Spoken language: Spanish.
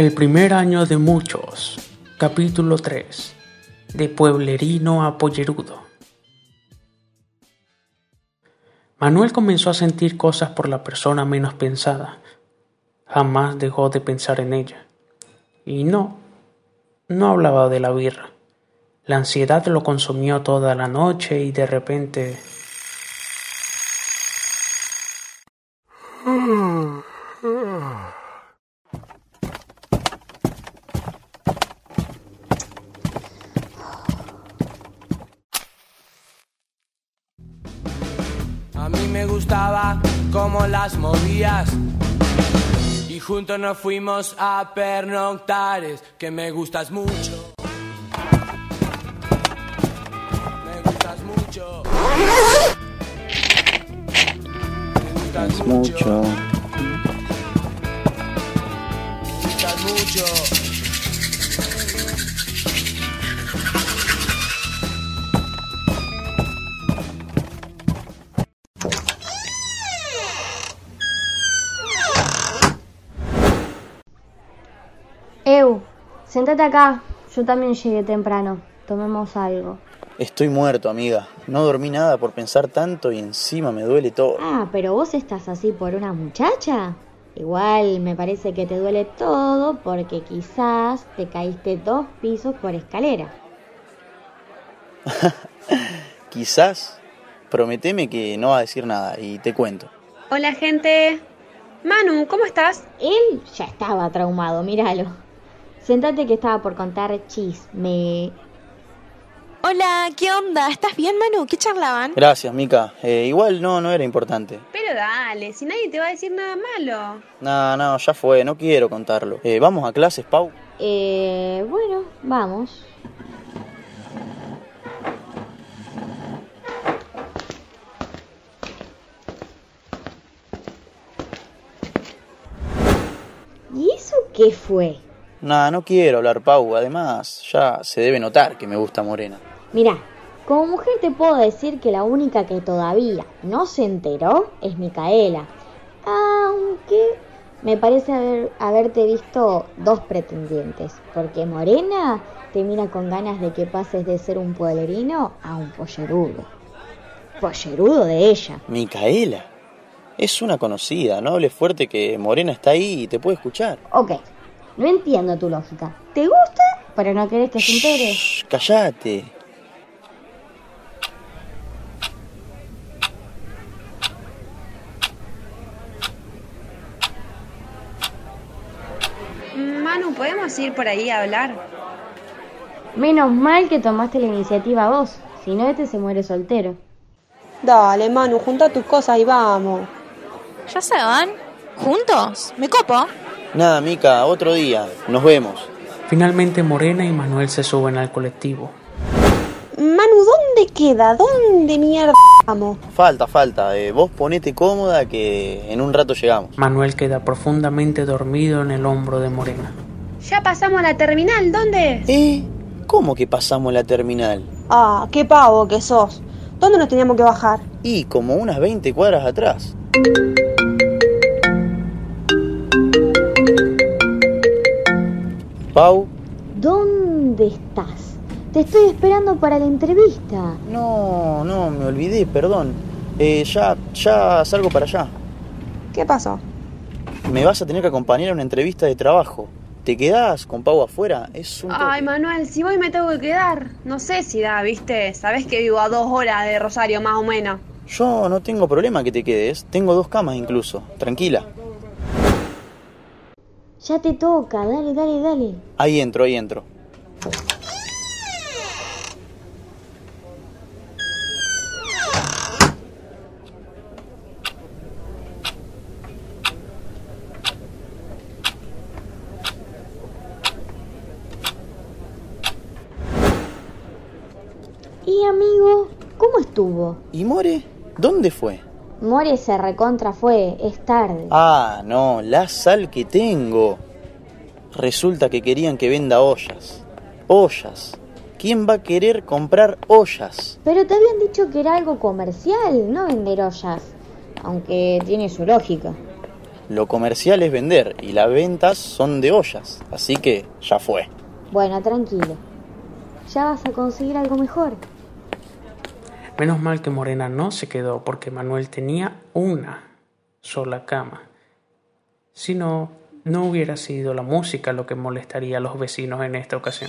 El primer año de muchos. Capítulo 3. De pueblerino a pollerudo. Manuel comenzó a sentir cosas por la persona menos pensada. Jamás dejó de pensar en ella. Y no, no hablaba de la birra. La ansiedad lo consumió toda la noche y de repente... A mí me gustaba cómo las movías. Y juntos nos fuimos a pernoctares, que me gustas mucho. Me gustas mucho. Me gustas mucho. Me gustas mucho. Sentate acá. Yo también llegué temprano. Tomemos algo. Estoy muerto, amiga. No dormí nada por pensar tanto y encima me duele todo. Ah, pero vos estás así por una muchacha. Igual me parece que te duele todo porque quizás te caíste dos pisos por escalera. Quizás. Prometeme que no va a decir nada y te cuento. Hola gente. Manu, ¿cómo estás? Él ya estaba traumado, míralo. Sentate que estaba por contar chisme. Hola, ¿qué onda? ¿Estás bien, Manu? ¿Qué charlaban? Gracias, Mica. Eh, igual no, no era importante. Pero dale, si nadie te va a decir nada malo. No, no, ya fue, no quiero contarlo. Eh, ¿Vamos a clases, Pau? Eh, bueno, vamos. ¿Y eso qué fue? No, no quiero hablar, Pau. Además, ya se debe notar que me gusta Morena. Mirá, como mujer te puedo decir que la única que todavía no se enteró es Micaela. Aunque me parece haber, haberte visto dos pretendientes. Porque Morena te mira con ganas de que pases de ser un pueblerino a un pollerudo. Pollerudo de ella. Micaela. Es una conocida, no hables fuerte que Morena está ahí y te puede escuchar. Ok, no entiendo tu lógica. ¿Te gusta, pero no querés que se entere? Shh, callate. Manu, ¿podemos ir por ahí a hablar? Menos mal que tomaste la iniciativa vos. Si no, este se muere soltero. Dale, Manu, junta tus cosas y vamos. ¿Ya se van? ¿Juntos? ¿Me copo? Nada, Mica, otro día. Nos vemos. Finalmente Morena y Manuel se suben al colectivo. Manu, ¿dónde queda? ¿Dónde mierda vamos? Falta, falta. Eh, vos ponete cómoda que en un rato llegamos. Manuel queda profundamente dormido en el hombro de Morena. Ya pasamos la terminal, ¿dónde? ¿Eh? ¿Cómo que pasamos la terminal? Ah, qué pavo que sos. ¿Dónde nos teníamos que bajar? Y como unas 20 cuadras atrás. Pau, ¿Dónde estás? Te estoy esperando para la entrevista. no, no, me olvidé, perdón. Eh, ya, ya salgo para allá. ¿Qué pasó? Me vas a tener que acompañar a una entrevista de trabajo. ¿Te quedás con Pau afuera? Es un... Ay. Manuel, si voy me tengo que quedar. No sé si da, ¿viste? Sabés que vivo a dos horas de Rosario, más o menos. Yo no tengo problema que te quedes. Tengo dos camas incluso. Tranquila. Ya te toca, dale, dale, dale. Ahí entro, ahí entro. Y amigo, ¿cómo estuvo? ¿Y More? ¿Dónde fue? More se recontra fue, es tarde. Ah, no, la sal que tengo. Resulta que querían que venda ollas. Ollas. ¿Quién va a querer comprar ollas? Pero te habían dicho que era algo comercial, no vender ollas. Aunque tiene su lógica. Lo comercial es vender y las ventas son de ollas, así que ya fue. Bueno, tranquilo. Ya vas a conseguir algo mejor. Menos mal que Morena no se quedó porque Manuel tenía una sola cama. Si no, no hubiera sido la música lo que molestaría a los vecinos en esta ocasión.